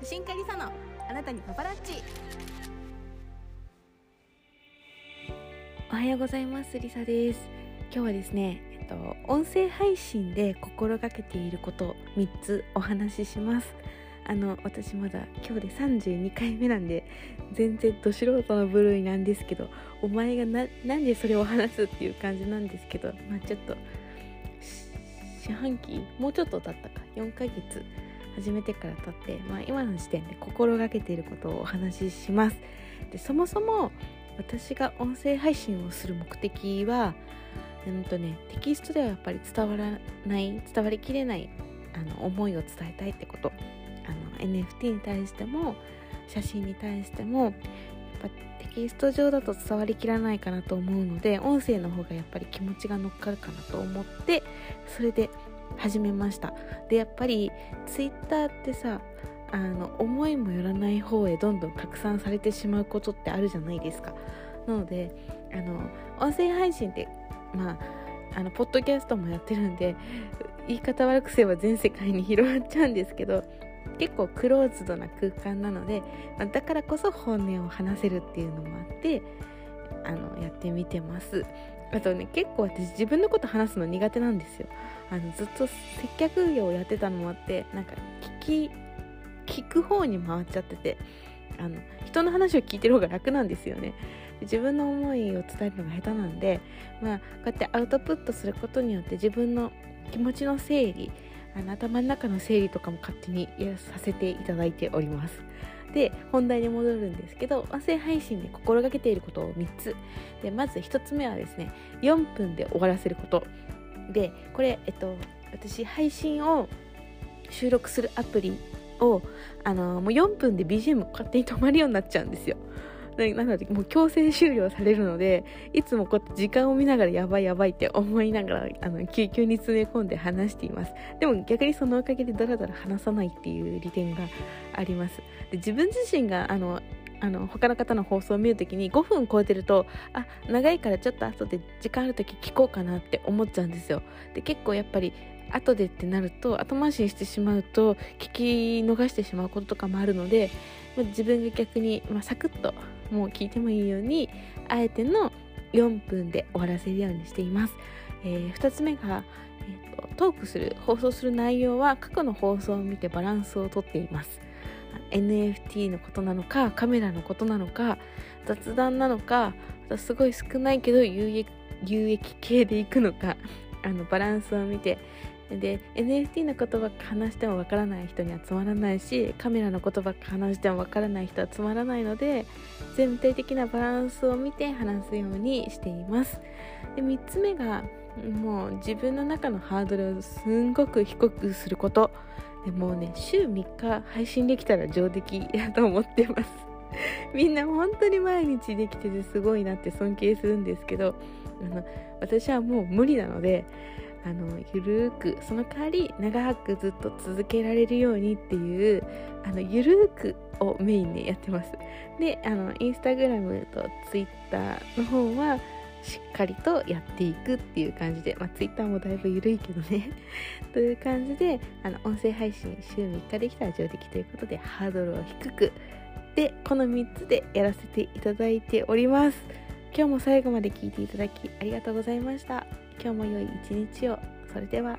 写真家リサのあなたにパパラッチ。おはようございますリサです。今日はですねえっと音声配信で心がけていること3つお話しします。あの私まだ今日で32回目なんで全然ど素人の部類なんですけどお前がななんでそれを話すっていう感じなんですけどまあちょっと四半期もうちょっと経ったか4ヶ月始めてから経って、まあ、今の時点で心がけていることをお話しします。でそもそも私が音声配信をする目的はうんとねテキストではやっぱり伝わらない伝わりきれないあの思いを伝えたいってこと。あの NFT に対しても写真に対してもやっぱテキスト上だと伝わりきらないかなと思うので音声の方がやっぱり気持ちが乗っかるかなと思ってそれで始めました。でやっぱりツイッターってさあの思いもよらない方へどんどん拡散されてしまうことってあるじゃないですか。なのであの音声配信ってまああのポッドキャストもやってるんで言い方悪くすれば全世界に広がっちゃうんですけど結構クローズドな空間なので、まあ、だからこそ本音を話せるっていうのもあってあのやってみてます。あとね結構私自分のこと話すの苦手なんですよ。あのずっと接客業をやってたのもあってなんか聞き聞く方に回っちゃっててあの人の話を聞いてる方が楽なんですよね。自分の思いを伝えるのが下手なんでまあこうやってアウトプットすることによって自分の気持ちの整理あの頭の中の整理とかも勝手にやらさせていただいております。で本題に戻るんですけど音声配信で心がけていることを3つ。でまず1つ目はですね4分で終わらせること。でこれえっと私配信を収録するアプリをあのもう4分で BGM 勝手に止まるようになっちゃうんですよ。なのでもう強制終了されるのでいつもこうやって時間を見ながらやばいやばいって思いながらあの救急に詰め込んで話しています。でも逆にそのおかげでダラダラ話さないっていう利点があります。で自分自身があのあの他の方の放送を見るときに5分超えてるとあ長いからちょっと後で時間ある時聞こうかなって思っちゃうんですよ。で結構やっぱり後でってなると後回しにしてしまうと聞き逃してしまうこととかもあるので自分が逆に、まあ、サクッともう聞いてもいいようにあえての4分で終わらせるようにしています、えー、2つ目が、えーと、トークする放送する内容は過去の放送を見てバランスをとっています。NFT のことなのかカメラのことなのか雑談なのかすごい少ないけど有益有益系でいくのかあのバランスを見てで NFT の言葉話してもわからない人にはつまらないしカメラの言葉話してもわからない人はつまらないので全体的なバランスを見て話すようにしています。で3つ目がもう自分の中のハードルをすんごく低くすること。でもうね週3日配信できたら上出来だと思ってます。みんな本当に毎日できててすごいなって尊敬するんですけどあの私はもう無理なのであのゆるーくその代わり長くずっと続けられるようにっていうあのゆるーくをメインでやってます。であのインスタグラムとツイッターの方はしっかりとやっていくっていう感じで、まあ、ツイッターもだいぶ緩いけどね。という感じであの音声配信週3日できたら上出来ということでハードルを低く。でこの3つでやらせていただいております。今日も最後まで聞いていただきありがとうございました。今日も良い一日を。それでは。